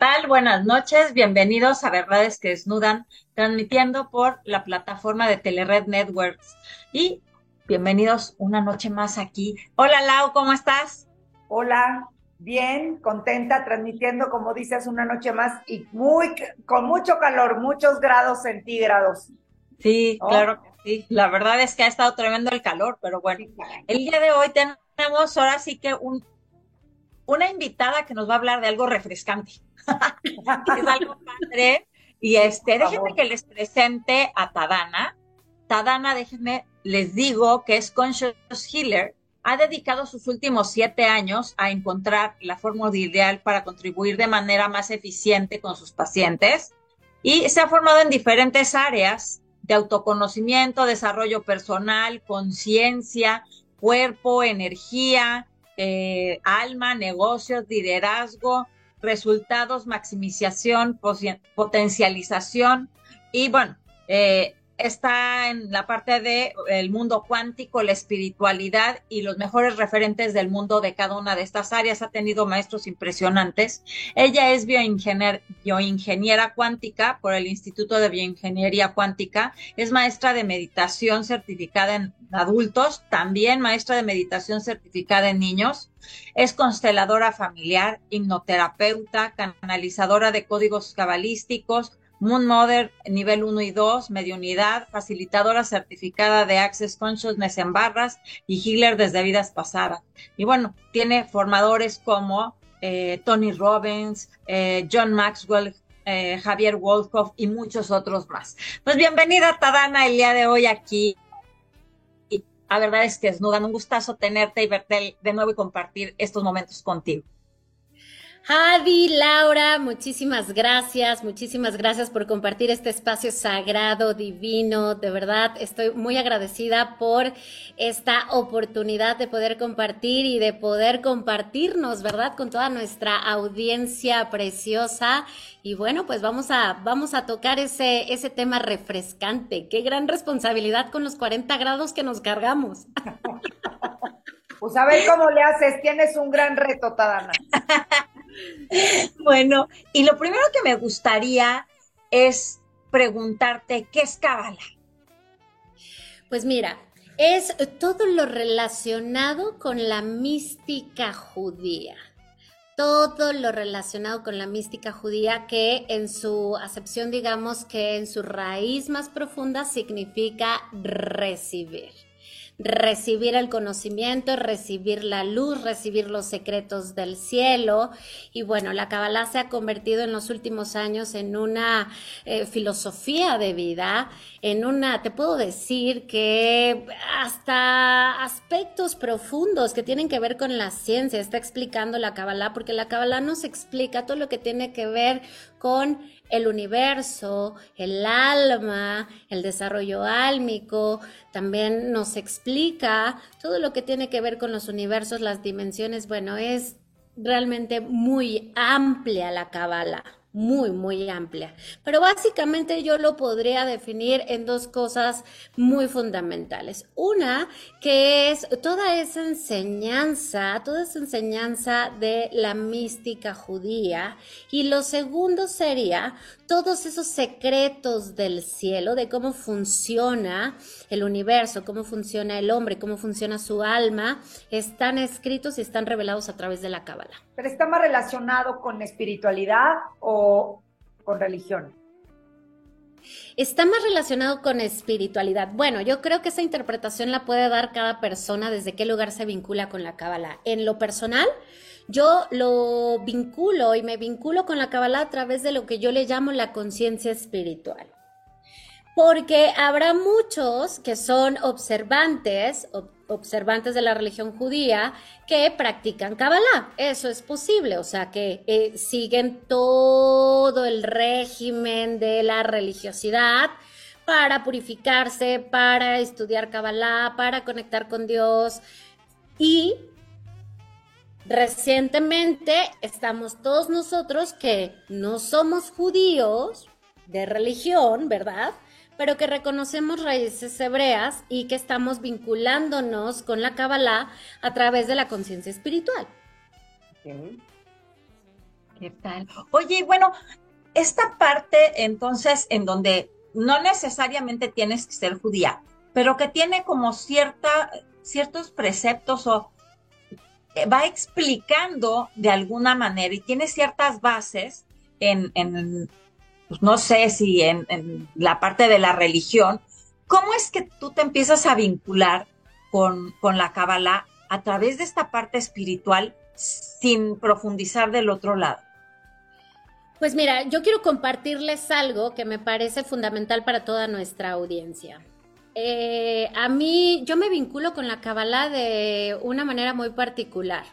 Hola, ¿qué tal? Buenas noches. Bienvenidos a Verdades que Desnudan, transmitiendo por la plataforma de Telered Networks. Y bienvenidos una noche más aquí. Hola, Lau, ¿cómo estás? Hola, bien, contenta, transmitiendo, como dices, una noche más y muy, con mucho calor, muchos grados centígrados. Sí, claro que sí. La verdad es que ha estado tremendo el calor, pero bueno, el día de hoy tenemos ahora sí que un una invitada que nos va a hablar de algo refrescante. Es algo padre. Y este, déjenme que les presente a Tadana. Tadana, déjenme, les digo que es Conscious Healer. Ha dedicado sus últimos siete años a encontrar la fórmula ideal para contribuir de manera más eficiente con sus pacientes y se ha formado en diferentes áreas de autoconocimiento, desarrollo personal, conciencia, cuerpo, energía, eh, alma, negocios, liderazgo, resultados, maximización, potencialización y bueno, eh, está en la parte de el mundo cuántico, la espiritualidad y los mejores referentes del mundo de cada una de estas áreas. Ha tenido maestros impresionantes. Ella es bioingeniera cuántica por el Instituto de Bioingeniería Cuántica. Es maestra de meditación certificada en adultos, también maestra de meditación certificada en niños. Es consteladora familiar, hipnoterapeuta, canalizadora de códigos cabalísticos, Moon Mother nivel 1 y 2, unidad, facilitadora certificada de Access Consciousness en barras y healer desde vidas pasadas. Y bueno, tiene formadores como eh, Tony Robbins, eh, John Maxwell, eh, Javier Wolkoff y muchos otros más. Pues bienvenida Tadana el día de hoy aquí. Y la verdad es que es un gustazo tenerte y verte de nuevo y compartir estos momentos contigo. Javi, Laura, muchísimas gracias, muchísimas gracias por compartir este espacio sagrado, divino. De verdad, estoy muy agradecida por esta oportunidad de poder compartir y de poder compartirnos, ¿verdad? Con toda nuestra audiencia preciosa. Y bueno, pues vamos a, vamos a tocar ese, ese tema refrescante. Qué gran responsabilidad con los 40 grados que nos cargamos. Pues a ver cómo le haces, tienes un gran reto, Tadana. bueno, y lo primero que me gustaría es preguntarte, ¿qué es Kabbalah? Pues mira, es todo lo relacionado con la mística judía. Todo lo relacionado con la mística judía que en su acepción, digamos que en su raíz más profunda significa recibir recibir el conocimiento, recibir la luz, recibir los secretos del cielo. Y bueno, la Kabbalah se ha convertido en los últimos años en una eh, filosofía de vida, en una, te puedo decir que hasta aspectos profundos que tienen que ver con la ciencia está explicando la Kabbalah, porque la Kabbalah nos explica todo lo que tiene que ver con el universo, el alma, el desarrollo álmico, también nos explica todo lo que tiene que ver con los universos, las dimensiones, bueno, es realmente muy amplia la cábala muy, muy amplia. Pero básicamente yo lo podría definir en dos cosas muy fundamentales. Una, que es toda esa enseñanza, toda esa enseñanza de la mística judía. Y lo segundo sería todos esos secretos del cielo, de cómo funciona el universo, cómo funciona el hombre, cómo funciona su alma, están escritos y están revelados a través de la Cábala. ¿Pero está más relacionado con espiritualidad o con religión? Está más relacionado con espiritualidad. Bueno, yo creo que esa interpretación la puede dar cada persona desde qué lugar se vincula con la Cábala. En lo personal, yo lo vinculo y me vinculo con la Kabbalah a través de lo que yo le llamo la conciencia espiritual. Porque habrá muchos que son observantes, observantes de la religión judía, que practican Kabbalah. Eso es posible, o sea, que eh, siguen todo el régimen de la religiosidad para purificarse, para estudiar Kabbalah, para conectar con Dios. Y Recientemente estamos todos nosotros que no somos judíos de religión, ¿verdad? Pero que reconocemos raíces hebreas y que estamos vinculándonos con la Kabbalah a través de la conciencia espiritual. ¿Qué tal? Oye, bueno, esta parte entonces en donde no necesariamente tienes que ser judía, pero que tiene como cierta, ciertos preceptos o eh, va explicando de alguna manera y tiene ciertas bases en, pues no sé si en, la parte de la religión, ¿cómo es que tú te empiezas a vincular con, con la Kabbalah a través de esta parte espiritual sin profundizar del otro lado? Pues mira, yo quiero compartirles algo que me parece fundamental para toda nuestra audiencia. Eh, a mí, yo me vinculo con la Kabbalah de una manera muy particular.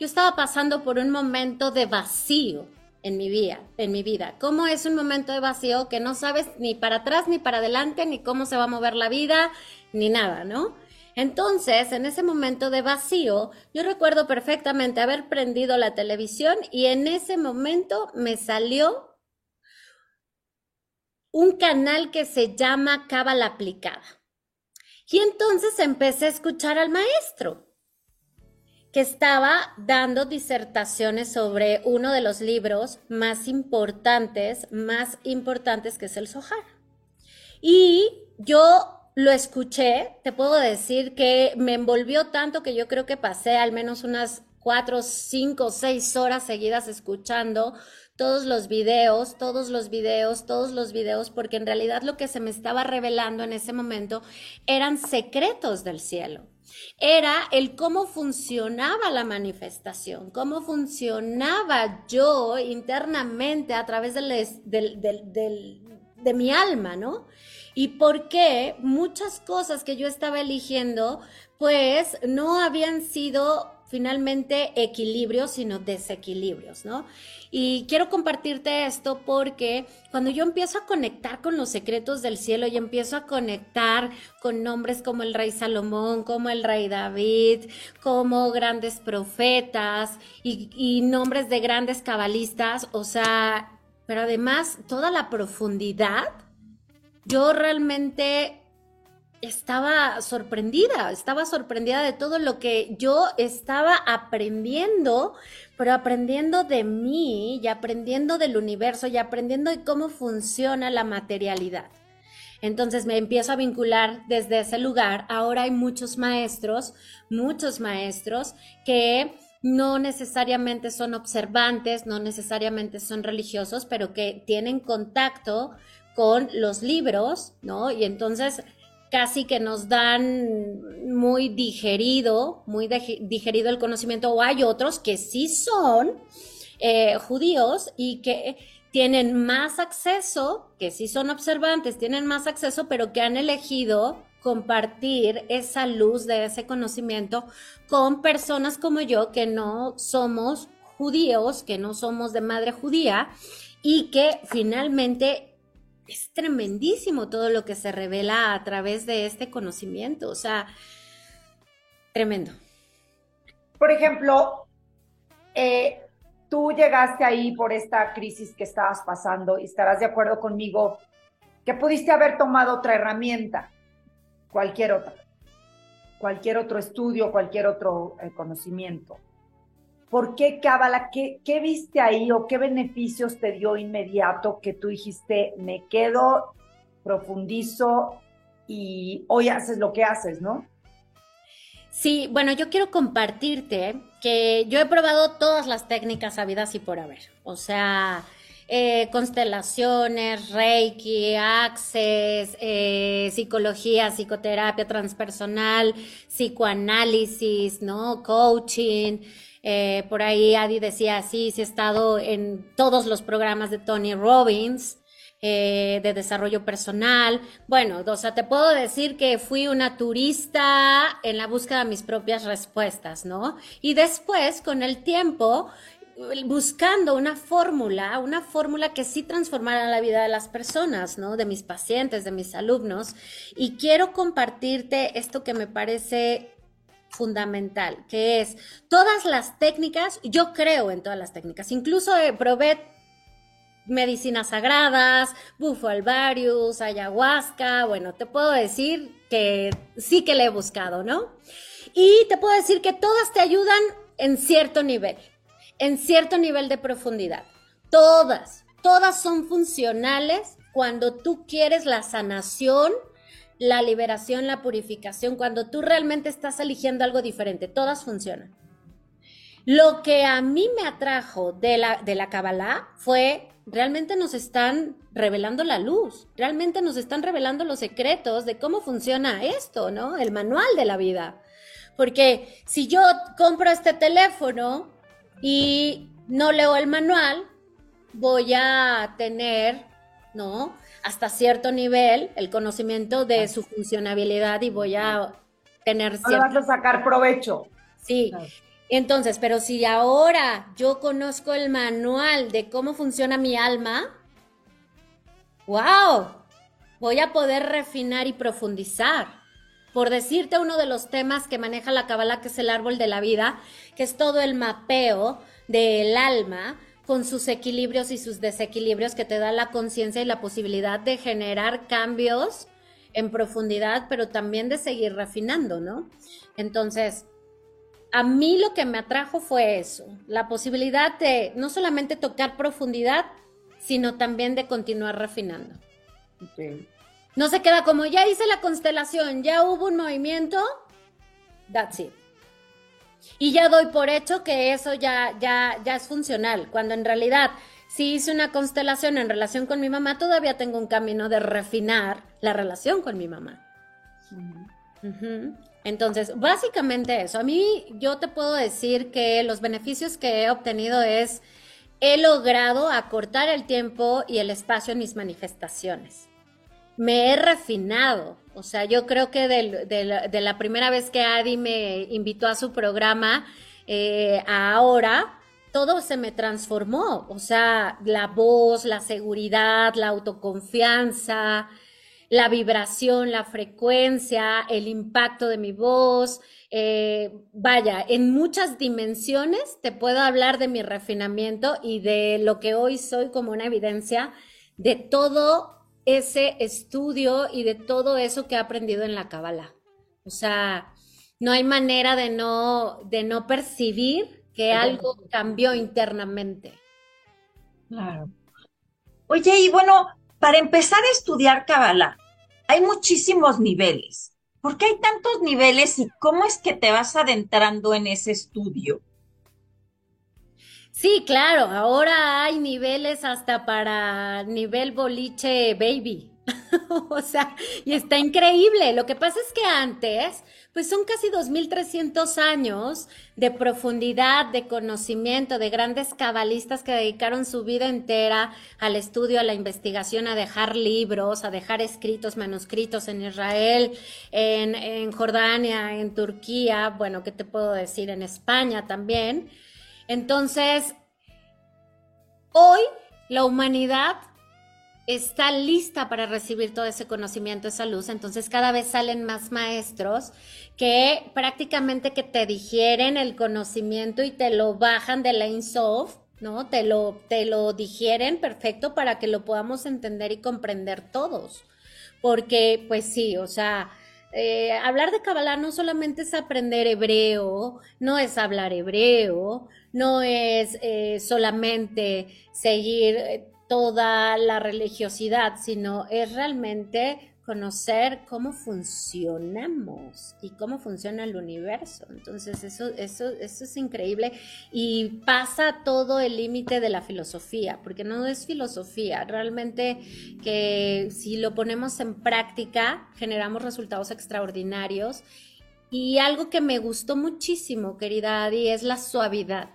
Yo estaba pasando por un momento de vacío en mi vida, en mi vida. ¿Cómo es un momento de vacío que no sabes ni para atrás ni para adelante, ni cómo se va a mover la vida, ni nada, ¿no? Entonces, en ese momento de vacío, yo recuerdo perfectamente haber prendido la televisión y en ese momento me salió un canal que se llama Cábala Aplicada. Y entonces empecé a escuchar al maestro, que estaba dando disertaciones sobre uno de los libros más importantes, más importantes que es el Sohar. Y yo lo escuché, te puedo decir que me envolvió tanto que yo creo que pasé al menos unas cuatro, cinco, seis horas seguidas escuchando todos los videos, todos los videos, todos los videos, porque en realidad lo que se me estaba revelando en ese momento eran secretos del cielo. Era el cómo funcionaba la manifestación, cómo funcionaba yo internamente a través de mi alma, ¿no? y por qué muchas cosas que yo estaba eligiendo, pues no habían sido finalmente equilibrios, sino desequilibrios, ¿no? Y quiero compartirte esto porque cuando yo empiezo a conectar con los secretos del cielo y empiezo a conectar con nombres como el rey Salomón, como el rey David, como grandes profetas y, nombres de grandes cabalistas, o sea, pero además toda la profundidad yo realmente estaba sorprendida, estaba sorprendida de todo lo que yo estaba aprendiendo, pero aprendiendo de mí y aprendiendo del universo y aprendiendo de cómo funciona la materialidad. Entonces me empiezo a vincular desde ese lugar. Ahora hay muchos maestros, muchos maestros que no necesariamente son observantes, no necesariamente son religiosos, pero que tienen contacto con los libros, ¿no? Y entonces casi que nos dan muy digerido, muy digerido el conocimiento, o hay otros que sí son eh, judíos y que tienen más acceso, que sí son observantes, tienen más acceso, pero que han elegido compartir esa luz de ese conocimiento con personas como yo que no somos judíos, que no somos de madre judía y que finalmente es tremendísimo todo lo que se revela a través de este conocimiento, o sea, tremendo. Por ejemplo, eh, tú llegaste ahí por esta crisis que estabas pasando y estarás de acuerdo conmigo que pudiste haber tomado otra herramienta, cualquier otra, cualquier otro estudio, cualquier otro eh, conocimiento. ¿Por qué Cábala? ¿Qué, ¿Qué viste ahí o qué beneficios te dio inmediato que tú dijiste, me quedo, profundizo y hoy haces lo que haces, ¿no? Sí, bueno, yo quiero compartirte que yo he probado todas las técnicas habidas y por haber. O sea, eh, constelaciones, Reiki, Access, eh, psicología, psicoterapia transpersonal, psicoanálisis, ¿no? Coaching. Eh, por ahí Adi decía, sí, sí he estado en todos los programas de Tony Robbins. Eh, de desarrollo personal. Bueno, o sea, te puedo decir que fui una turista en la búsqueda de mis propias respuestas, ¿no? Y después, con el tiempo, buscando una fórmula, una fórmula que sí transformara la vida de las personas, ¿no? De mis pacientes, de mis alumnos. Y quiero compartirte esto que me parece fundamental, que es todas las técnicas, yo creo en todas las técnicas, incluso eh, probé medicinas sagradas, bufo alvarius, ayahuasca, bueno, te puedo decir que sí que le he buscado, ¿no? Y te puedo decir que todas te ayudan en cierto nivel. en cierto nivel de profundidad. Todas, todas son funcionales cuando tú quieres la sanación, la liberación, la purificación, cuando tú realmente estás eligiendo algo diferente. Todas funcionan. Lo que a mí me atrajo de la, de la Kabbalah fue, realmente nos están revelando la luz, realmente nos están revelando los secretos de cómo funciona esto, ¿no? El manual de la vida. Porque si yo compro este teléfono y no leo el manual, voy a tener, ¿no? Hasta cierto nivel el conocimiento de su funcionabilidad y voy a tener cierto... vas a sacar provecho. Sí, entonces, pero si ahora yo conozco el manual de cómo funciona mi alma, wow, voy a poder refinar y profundizar. Por decirte uno de los temas que maneja la Kabbalah, que es el árbol de la vida, que es todo el mapeo del alma con sus equilibrios y sus desequilibrios que te da la conciencia y la posibilidad de generar cambios en profundidad, pero también de seguir refinando, ¿no? Entonces, a mí lo que me atrajo fue eso, la posibilidad de no solamente tocar profundidad, sino también de continuar refinando. No se queda como ya hice la constelación, ya hubo un movimiento, that's it. Y ya doy por hecho que eso ya, ya, ya es funcional, cuando en realidad si hice una constelación en relación con mi mamá, todavía tengo un camino de refinar la relación con mi mamá. Entonces, básicamente eso. A mí yo te puedo decir que los beneficios que he obtenido es, he logrado acortar el tiempo y el espacio en mis manifestaciones. Me he refinado. O sea, yo creo que de, la, primera vez que Adi me invitó a su programa, eh, ahora, todo se me transformó. O sea, la voz, la seguridad, la autoconfianza, la vibración, la frecuencia, el impacto de mi voz. Eh, vaya, en muchas dimensiones te puedo hablar de mi refinamiento y de lo que hoy soy como una evidencia de todo ese estudio y de todo eso que he aprendido en la Kabbalah. O sea, no hay manera de no, de no percibir que algo cambió internamente. Claro. Oye, y bueno, para empezar a estudiar Kabbalah, hay muchísimos niveles. ¿Por qué hay tantos niveles y cómo es que te vas adentrando en ese estudio? Sí, claro, ahora hay niveles hasta para nivel boliche baby. o sea, y está increíble. Lo que pasa es que antes pues son casi 2.300 años de profundidad, de conocimiento, de grandes cabalistas que dedicaron su vida entera al estudio, a la investigación, a dejar libros, a dejar escritos, manuscritos en Israel, en, Jordania, en Turquía, bueno, ¿qué te puedo decir? En España también. Entonces, hoy la humanidad está lista para recibir todo ese conocimiento, esa luz. Entonces cada vez salen más maestros que prácticamente que te digieren el conocimiento y te lo bajan de la Insoft, ¿no? Te lo, te lo digieren perfecto para que lo podamos entender y comprender todos. Porque, pues sí, o sea, eh, hablar de Kabbalah no solamente es aprender hebreo, no es hablar hebreo, no es eh, solamente seguir eh, toda la religiosidad, sino es realmente conocer cómo funcionamos y cómo funciona el universo. Entonces, eso, eso, eso es increíble y pasa todo el límite de la filosofía, porque no es filosofía, realmente que si lo ponemos en práctica, generamos resultados extraordinarios. Y algo que me gustó muchísimo, querida Adi, es la suavidad.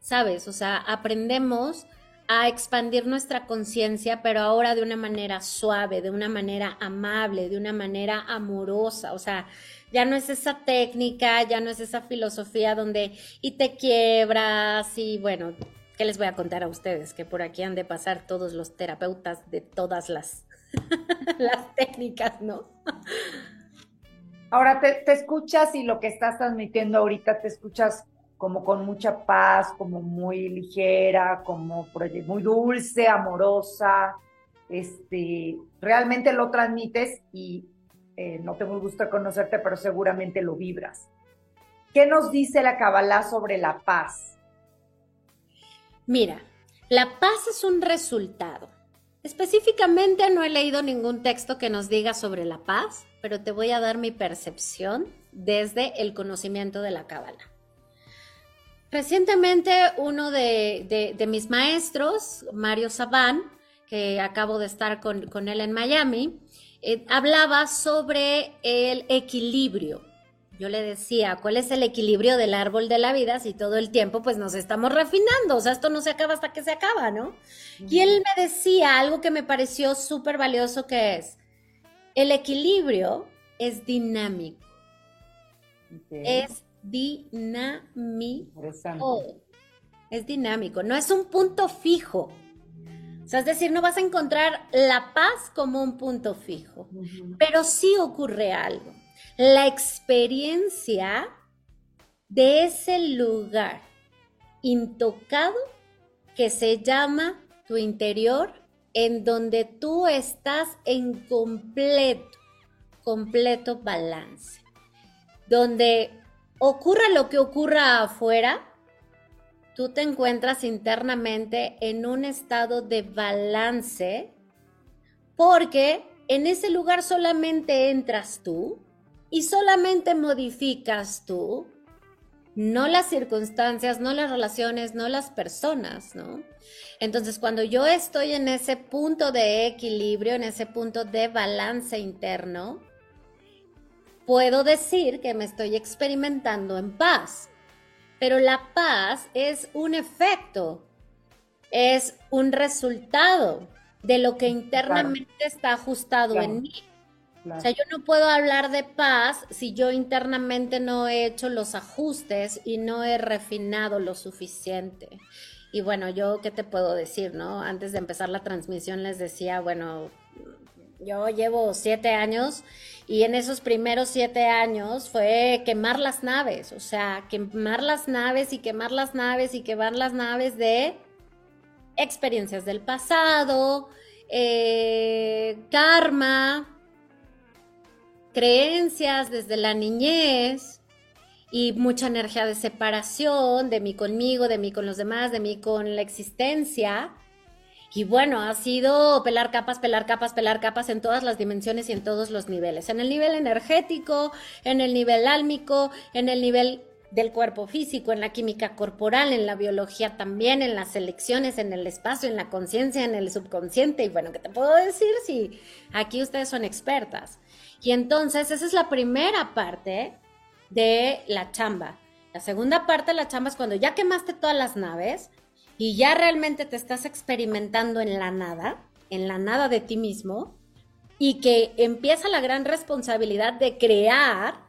¿Sabes? O sea, aprendemos a expandir nuestra conciencia, pero ahora de una manera suave, de una manera amable, de una manera amorosa. O sea, ya no es esa técnica, ya no es esa filosofía donde y te quiebras y bueno, ¿qué les voy a contar a ustedes? Que por aquí han de pasar todos los terapeutas de todas las, las técnicas, ¿no? Ahora te, te escuchas y lo que estás transmitiendo ahorita te escuchas como con mucha paz, como muy ligera, como muy dulce, amorosa. Este, realmente lo transmites y eh, no tengo el gusto de conocerte, pero seguramente lo vibras. ¿Qué nos dice la Kabbalah sobre la paz? Mira, la paz es un resultado. Específicamente no he leído ningún texto que nos diga sobre la paz, pero te voy a dar mi percepción desde el conocimiento de la cábala. Recientemente uno de, mis maestros, Mario Sabán, que acabo de estar con, él en Miami, eh, hablaba sobre el equilibrio. Yo le decía, ¿cuál es el equilibrio del árbol de la vida si todo el tiempo pues nos estamos refinando? O sea, esto no se acaba hasta que se acaba, ¿no? Y él me decía algo que me pareció súper valioso que es, el equilibrio es dinámico. Es dinámico. Es dinámico, no es un punto fijo. O sea, es decir, no vas a encontrar la paz como un punto fijo, pero sí ocurre algo. La experiencia de ese lugar intocado que se llama tu interior, en donde tú estás en completo, completo balance, donde ocurra lo que ocurra afuera, tú te encuentras internamente en un estado de balance porque en ese lugar solamente entras tú y solamente modificas tú, no las circunstancias, no las relaciones, no las personas, ¿no? Entonces, cuando yo estoy en ese punto de equilibrio, en ese punto de balance interno, puedo decir que me estoy experimentando en paz. Pero la paz es un efecto, es un resultado de lo que internamente está ajustado en mí. O sea, yo no puedo hablar de paz si yo internamente no he hecho los ajustes y no he refinado lo suficiente. Y bueno, yo qué te puedo decir, ¿no? Antes de empezar la transmisión les decía, bueno, yo llevo siete años y en esos primeros siete años fue quemar las naves, o sea, quemar las naves y quemar las naves y quemar las naves de experiencias del pasado, eh, karma, creencias desde la niñez y mucha energía de separación, de mí conmigo, de mí con los demás, de mí con la existencia. Y bueno, ha sido pelar capas, pelar capas, pelar capas en todas las dimensiones y en todos los niveles. En el nivel energético, en el nivel álmico, en el nivel del cuerpo físico, en la química corporal, en la biología también, en las elecciones, en el espacio, en la conciencia, en el subconsciente. Y bueno, ¿qué te puedo decir si aquí ustedes son expertas? Y entonces esa es la primera parte de la chamba. La segunda parte de la chamba es cuando ya quemaste todas las naves, y ya realmente te estás experimentando en la nada, en la nada de ti mismo, y que empieza la gran responsabilidad de crear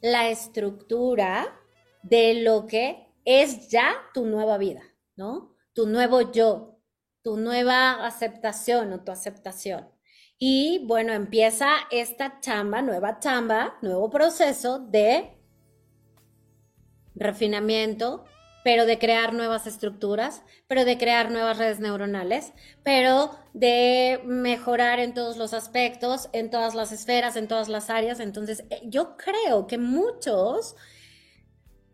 la estructura de lo que es ya tu nueva vida, ¿no? Tu nuevo yo, tu nueva aceptación o tu aceptación. Y bueno, empieza esta chamba, nueva chamba, nuevo proceso de refinamiento, pero de crear nuevas estructuras, pero de crear nuevas redes neuronales, pero de mejorar en todos los aspectos, en todas las esferas, en todas las áreas. Entonces, eh, yo creo que muchos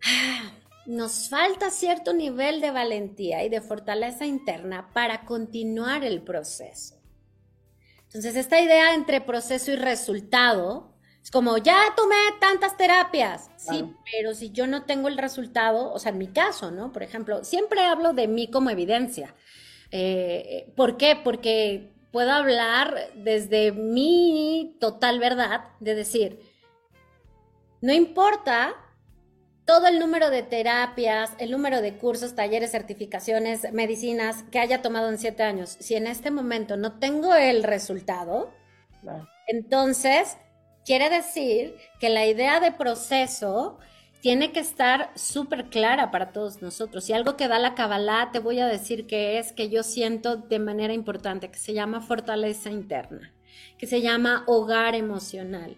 nos falta cierto nivel de valentía y de fortaleza interna para continuar el proceso. Entonces, esta idea entre proceso y resultado, es como, ya tomé tantas terapias. Sí, pero si yo no tengo el resultado, o sea, en mi caso, ¿no? Por ejemplo, siempre hablo de mí como evidencia. Eh, ¿Por qué? Porque puedo hablar desde mi total verdad, de decir, no importa todo el número de terapias, el número de cursos, talleres, certificaciones, medicinas que haya tomado en siete años, si en este momento no tengo el resultado, entonces Quiere decir que la idea de proceso tiene que estar súper clara para todos nosotros. Y algo que da la Kabbalah, te voy a decir que es que yo siento de manera importante, que se llama fortaleza interna, que se llama hogar emocional,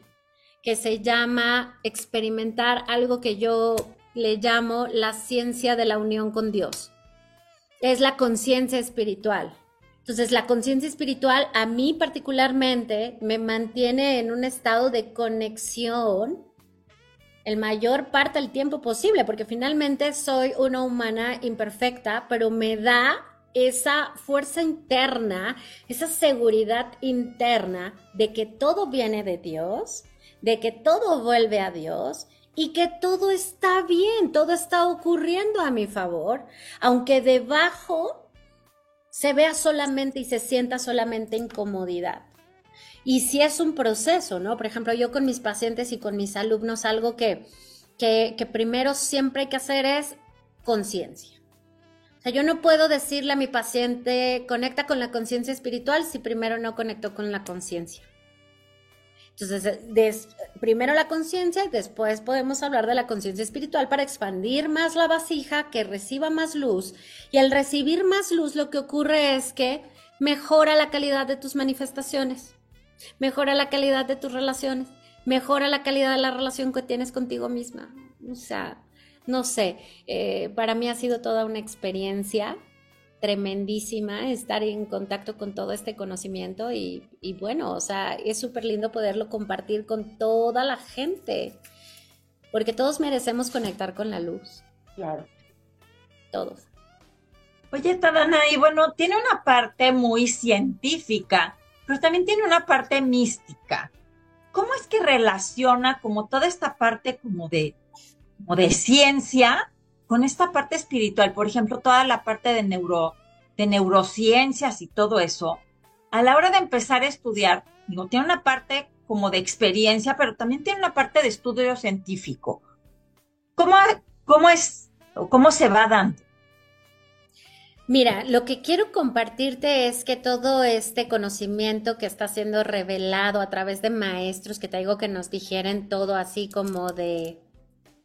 que se llama experimentar algo que yo le llamo la ciencia de la unión con Dios. Es la conciencia espiritual. Entonces, la conciencia espiritual a mí particularmente me mantiene en un estado de conexión el mayor parte del tiempo posible, porque finalmente soy una humana imperfecta, pero me da esa fuerza interna, esa seguridad interna de que todo viene de Dios, de que todo vuelve a Dios y que todo está bien, todo está ocurriendo a mi favor, aunque debajo se vea solamente y se sienta solamente incomodidad. Y si es un proceso, ¿no? Por ejemplo, yo con mis pacientes y con mis alumnos, algo que, que, que primero siempre hay que hacer es conciencia. O sea, yo no puedo decirle a mi paciente, conecta con la conciencia espiritual si primero no conecto con la conciencia. Entonces, primero la conciencia y después podemos hablar de la conciencia espiritual para expandir más la vasija, que reciba más luz. Y al recibir más luz, lo que ocurre es que mejora la calidad de tus manifestaciones, mejora la calidad de tus relaciones, mejora la calidad de la relación que tienes contigo misma. O sea, no sé, eh, para mí ha sido toda una experiencia tremendísima estar en contacto con todo este conocimiento y, bueno, o sea, es súper lindo poderlo compartir con toda la gente, porque todos merecemos conectar con la luz. Claro. Todos. Oye, Tadana, y bueno, tiene una parte muy científica, pero también tiene una parte mística. ¿Cómo es que relaciona como toda esta parte como de como de ciencia con esta parte espiritual, por ejemplo, toda la parte de, neuro, de neurociencias y todo eso, a la hora de empezar a estudiar, digo, tiene una parte como de experiencia, pero también tiene una parte de estudio científico. ¿Cómo, cómo es, cómo se va dando? Mira, lo que quiero compartirte es que todo este conocimiento que está siendo revelado a través de maestros que te digo que nos digieren todo así como de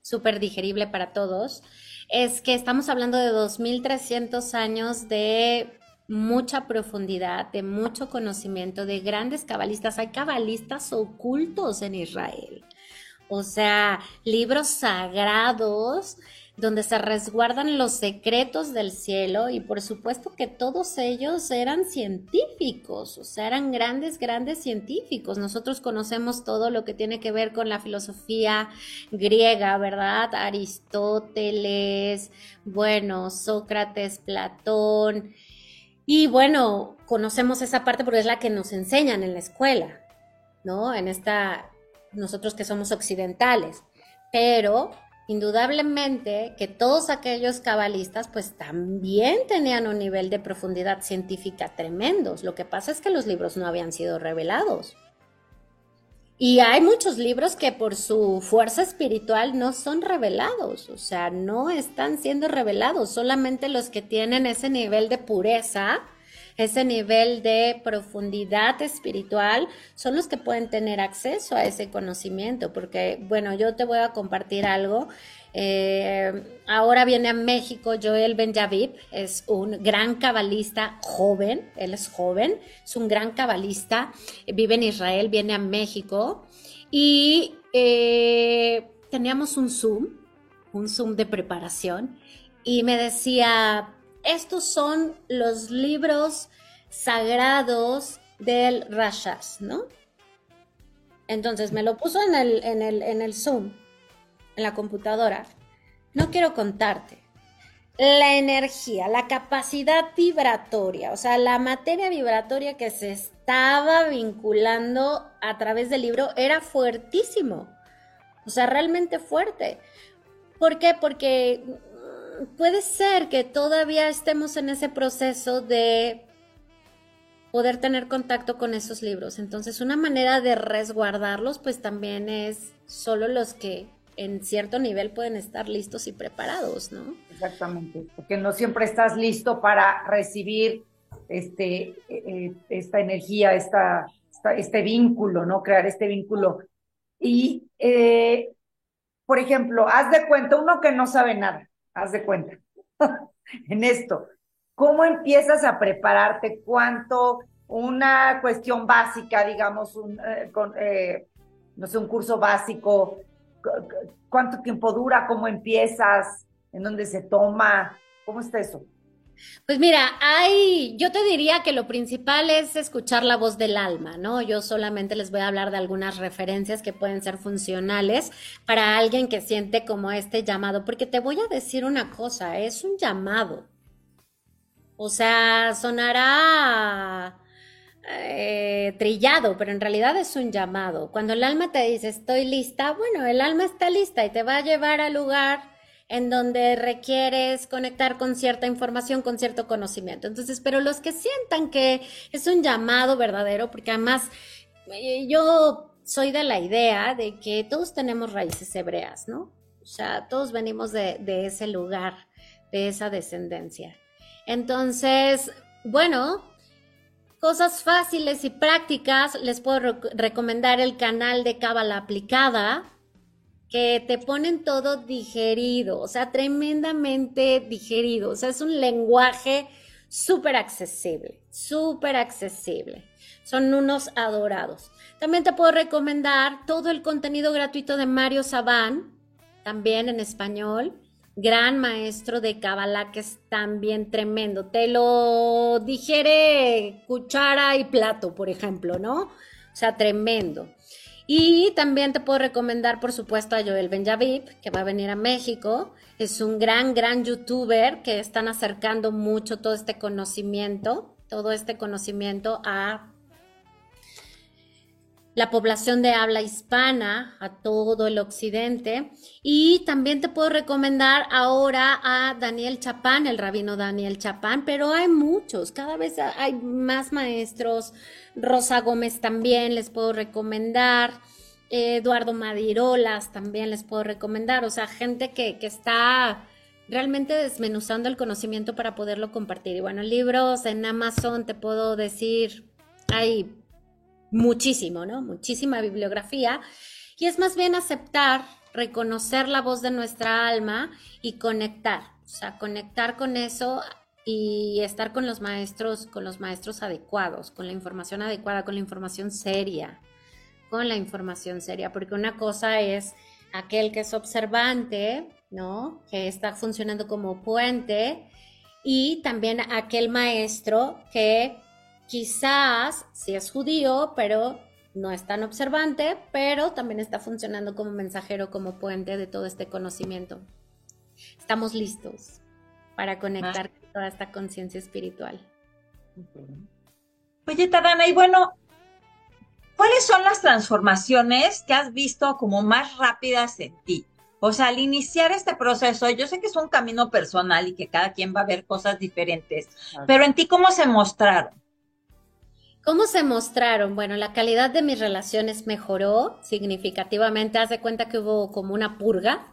súper digerible para todos, es que estamos hablando de 2.300 años de mucha profundidad, de mucho conocimiento, de grandes cabalistas. Hay cabalistas ocultos en Israel. O sea, libros sagrados donde se resguardan los secretos del cielo y por supuesto que todos ellos eran científicos, o sea, eran grandes, grandes científicos. Nosotros conocemos todo lo que tiene que ver con la filosofía griega, ¿verdad? Aristóteles, bueno, Sócrates, Platón. Y bueno, conocemos esa parte porque es la que nos enseñan en la escuela, ¿no? En esta, nosotros que somos occidentales. Pero indudablemente que todos aquellos cabalistas pues también tenían un nivel de profundidad científica tremendos. Lo que pasa es que los libros no habían sido revelados. Y hay muchos libros que por su fuerza espiritual no son revelados, o sea, no están siendo revelados, solamente los que tienen ese nivel de pureza ese nivel de profundidad espiritual, son los que pueden tener acceso a ese conocimiento, porque, bueno, yo te voy a compartir algo. Eh, ahora viene a México Joel Benjavid, es un gran cabalista joven, él es joven, es un gran cabalista, vive en Israel, viene a México y eh, teníamos un Zoom, un Zoom de preparación y me decía, estos son los libros sagrados del Rashas, ¿no? Entonces me lo puso en el, en el, en el Zoom, en la computadora. No quiero contarte. La energía, la capacidad vibratoria, o sea, la materia vibratoria que se estaba vinculando a través del libro era fuertísimo. O sea, realmente fuerte. ¿Por qué? Porque puede ser que todavía estemos en ese proceso de poder tener contacto con esos libros. Entonces, una manera de resguardarlos, pues también es solo los que en cierto nivel pueden estar listos y preparados, ¿no? Exactamente, porque no siempre estás listo para recibir este, eh, eh, esta energía, esta, este vínculo, ¿no? Crear este vínculo. Y, eh, por ejemplo, haz de cuenta, uno que no sabe nada, haz de cuenta, en esto. ¿Cómo empiezas a prepararte? ¿Cuánto? Una cuestión básica, digamos, un, eh, eh, no sé, un curso básico. ¿Cuánto tiempo dura? ¿Cómo empiezas? ¿En dónde se toma? ¿Cómo está eso? Pues mira, hay, yo te diría que lo principal es escuchar la voz del alma, ¿no? Yo solamente les voy a hablar de algunas referencias que pueden ser funcionales para alguien que siente como este llamado, porque te voy a decir una cosa, es un llamado. O sea, sonará eh, trillado, pero en realidad es un llamado. Cuando el alma te dice estoy lista, bueno, el alma está lista y te va a llevar al lugar en donde requieres conectar con cierta información, con cierto conocimiento. Entonces, pero los que sientan que es un llamado verdadero, porque además eh, yo soy de la idea de que todos tenemos raíces hebreas, ¿no? O sea, todos venimos de, ese lugar, de esa descendencia. Entonces, bueno, cosas fáciles y prácticas, les puedo recomendar el canal de Cábala Aplicada, que te ponen todo digerido, o sea, tremendamente digerido, o sea, es un lenguaje súper accesible, súper accesible. Son unos adorados. También te puedo recomendar todo el contenido gratuito de Mario Sabán, también en español gran maestro de Kabbalah que es también tremendo. Te lo digiere cuchara y plato, por ejemplo, ¿no? O sea, tremendo. Y también te puedo recomendar, por supuesto, a Joel Benjavip, que va a venir a México. Es un gran, gran youtuber que están acercando mucho todo este conocimiento, todo este conocimiento a la población de habla hispana, a todo el occidente. Y también te puedo recomendar ahora a Daniel Chapán, el rabino Daniel Chapán, pero hay muchos, cada vez hay más maestros. Rosa Gómez también les puedo recomendar. Eduardo Madirolas también les puedo recomendar. O sea, gente que, que está realmente desmenuzando el conocimiento para poderlo compartir. Y bueno, libros en Amazon te puedo decir, hay muchísimo, ¿no? Muchísima bibliografía. Y es más bien aceptar, reconocer la voz de nuestra alma y conectar, o sea, conectar con eso y estar con los maestros, con los maestros adecuados, con la información adecuada, con la información seria, con la información seria, porque una cosa es aquel que es observante, ¿no? Que está funcionando como puente y también aquel maestro que Quizás si es judío, pero no es tan observante, pero también está funcionando como mensajero, como puente de todo este conocimiento. Estamos listos para conectar con toda esta conciencia espiritual. Oye, Tadana, y bueno, ¿cuáles son las transformaciones que has visto como más rápidas en ti? O sea, al iniciar este proceso, yo sé que es un camino personal y que cada quien va a ver cosas diferentes, pero en ti, ¿cómo se mostraron? ¿Cómo se mostraron? Bueno, la calidad de mis relaciones mejoró significativamente. Haz de cuenta que hubo como una purga.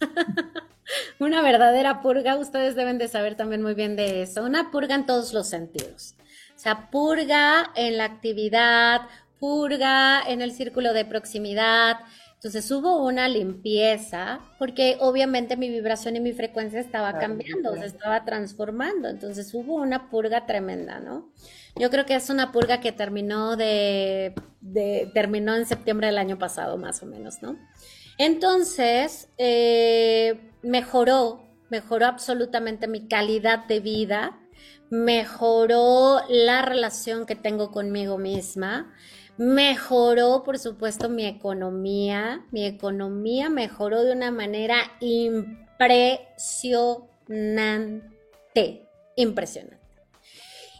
una verdadera purga. Ustedes deben de saber también muy bien de eso. Una purga en todos los sentidos. O sea, purga en la actividad, purga en el círculo de proximidad. Entonces hubo una limpieza porque obviamente mi vibración y mi frecuencia estaba cambiando, se estaba transformando. Entonces hubo una purga tremenda, ¿no? Yo creo que es una purga que terminó de, terminó en septiembre del año pasado, más o menos, ¿no? Entonces, eh, mejoró, mejoró absolutamente mi calidad de vida, mejoró la relación que tengo conmigo misma, mejoró, por supuesto, mi economía, mi economía mejoró de una manera impresionante, impresionante.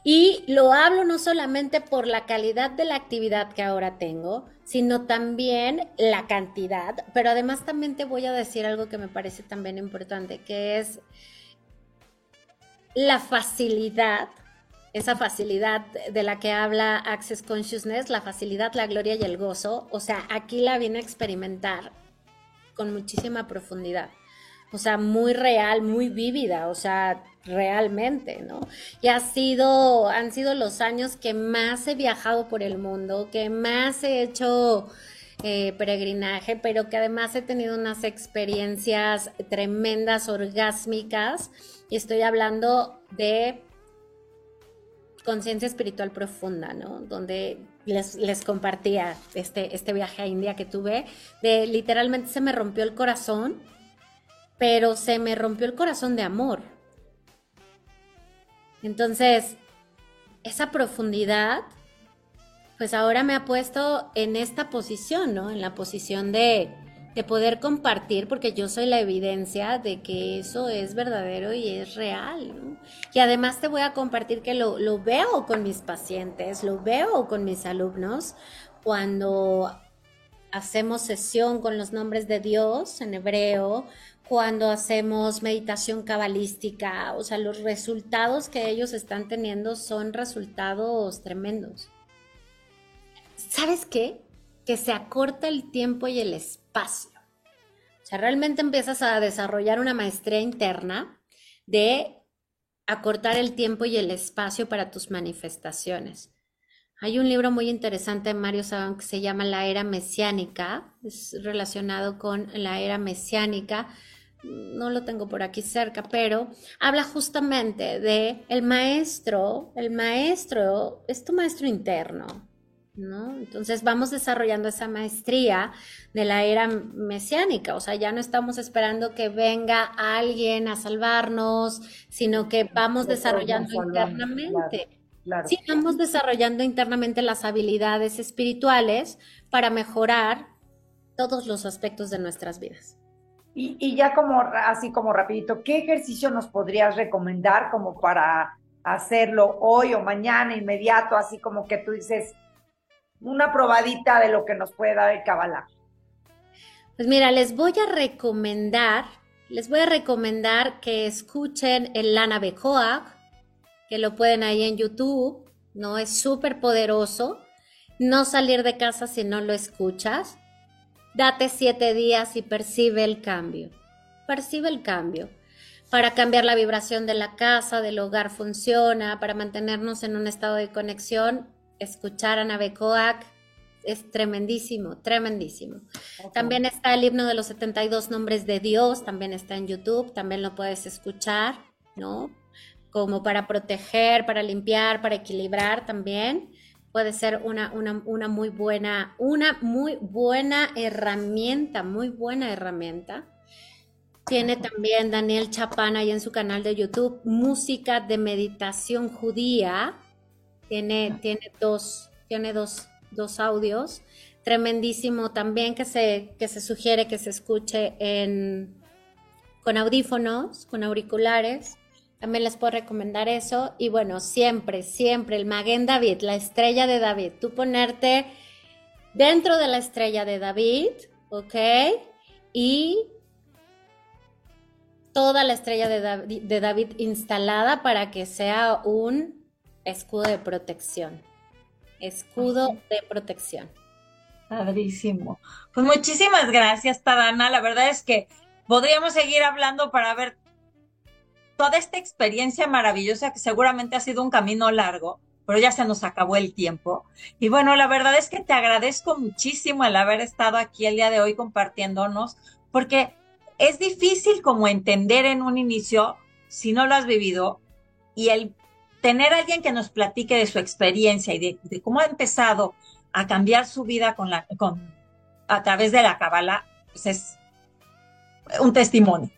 Y lo hablo no solamente por la calidad de la actividad que ahora tengo, sino también la cantidad, pero además también te voy a decir algo que me parece también importante, que es la facilidad, esa facilidad de la que habla Access Consciousness, la facilidad, la gloria y el gozo, o sea, aquí la viene a experimentar con muchísima profundidad o sea, muy real, muy vívida, o sea, realmente, ¿no? Y ha sido, han sido los años que más he viajado por el mundo, que más he hecho eh, peregrinaje, pero que además he tenido unas experiencias tremendas, orgásmicas, y estoy hablando de conciencia espiritual profunda, ¿no? Donde les, les, compartía este, este viaje a India que tuve, de literalmente se me rompió el corazón pero se me rompió el corazón de amor. Entonces, esa profundidad, pues ahora me ha puesto en esta posición, ¿no? En la posición de, de poder compartir, porque yo soy la evidencia de que eso es verdadero y es real. ¿no? Y además te voy a compartir que lo, lo, veo con mis pacientes, lo veo con mis alumnos cuando hacemos sesión con los nombres de Dios en hebreo, cuando hacemos meditación cabalística, o sea, los resultados que ellos están teniendo son resultados tremendos. ¿Sabes qué? Que se acorta el tiempo y el espacio. O sea, realmente empiezas a desarrollar una maestría interna de acortar el tiempo y el espacio para tus manifestaciones. Hay un libro muy interesante de Mario Saban que se llama La Era Mesiánica, es relacionado con la era mesiánica. No lo tengo por aquí cerca, pero habla justamente de el maestro, el maestro es tu maestro interno, ¿no? Entonces vamos desarrollando esa maestría de la era mesiánica, o sea, ya no estamos esperando que venga alguien a salvarnos, sino que vamos desarrollando internamente. Sí, estamos desarrollando internamente las habilidades espirituales para mejorar todos los aspectos de nuestras vidas. Y, y, ya como así como rapidito, ¿qué ejercicio nos podrías recomendar como para hacerlo hoy o mañana inmediato, así como que tú dices una probadita de lo que nos puede dar el Kabbalah? Pues mira, les voy a recomendar, les voy a recomendar que escuchen el Lana Bekoag, que lo pueden ahí en YouTube, ¿no? Es súper poderoso. No salir de casa si no lo escuchas. Date siete días y percibe el cambio. Percibe el cambio. Para cambiar la vibración de la casa, del hogar funciona, para mantenernos en un estado de conexión, escuchar a Navecoac es tremendísimo, tremendísimo. También está el himno de los 72 nombres de Dios, también está en YouTube, también lo puedes escuchar, ¿no? Como para proteger, para limpiar, para equilibrar también. Puede ser una, una, muy buena, una muy buena herramienta, muy buena herramienta. Tiene también Daniel Chapán ahí en su canal de YouTube, música de meditación judía. Tiene, tiene dos, tiene dos, dos audios. Tremendísimo también que se, que se sugiere que se escuche en, con audífonos, con auriculares también les puedo recomendar eso. Y bueno, siempre, siempre el Maguen David, la estrella de David. Tú ponerte dentro de la estrella de David, ¿ok? Y toda la estrella de David, de David instalada para que sea un escudo de protección. Escudo de protección. Padrísimo. Pues muchísimas gracias, Tadana. La verdad es que podríamos seguir hablando para ver toda esta experiencia maravillosa que seguramente ha sido un camino largo, pero ya se nos acabó el tiempo. Y bueno, la verdad es que te agradezco muchísimo el haber estado aquí el día de hoy compartiéndonos, porque es difícil como entender en un inicio si no lo has vivido y el tener a alguien que nos platique de su experiencia y de, cómo ha empezado a cambiar su vida con la, con, a través de la cabala, pues es un testimonio.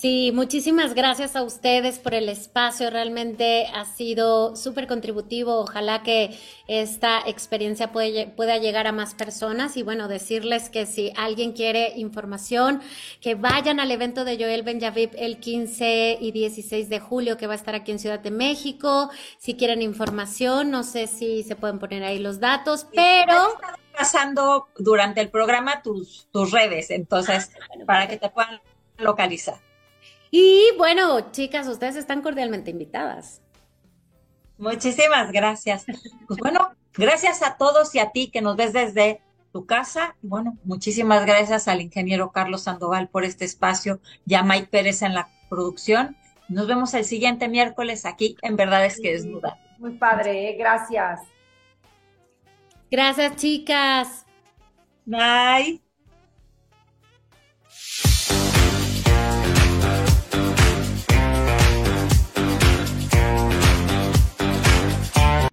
Sí, muchísimas gracias a ustedes por el espacio. Realmente ha sido súper contributivo. Ojalá que esta experiencia pueda llegar a más personas. Y bueno, decirles que si alguien quiere información, que vayan al evento de Joel Benjavip el 15 y 16 de julio, que va a estar aquí en Ciudad de México. Si quieren información, no sé si se pueden poner ahí los datos, pero pasando durante el programa tus, tus redes, entonces, ah, para que te puedan localizar. Y bueno, chicas, ustedes están cordialmente invitadas. Muchísimas gracias. Pues bueno, gracias a todos y a ti que nos ves desde tu casa. Y bueno, muchísimas gracias al ingeniero Carlos Sandoval por este espacio y a Mike Pérez en la producción. Nos vemos el siguiente miércoles aquí en Verdad es que Desnuda. Muy padre, ¿eh? gracias. Gracias, chicas. Bye.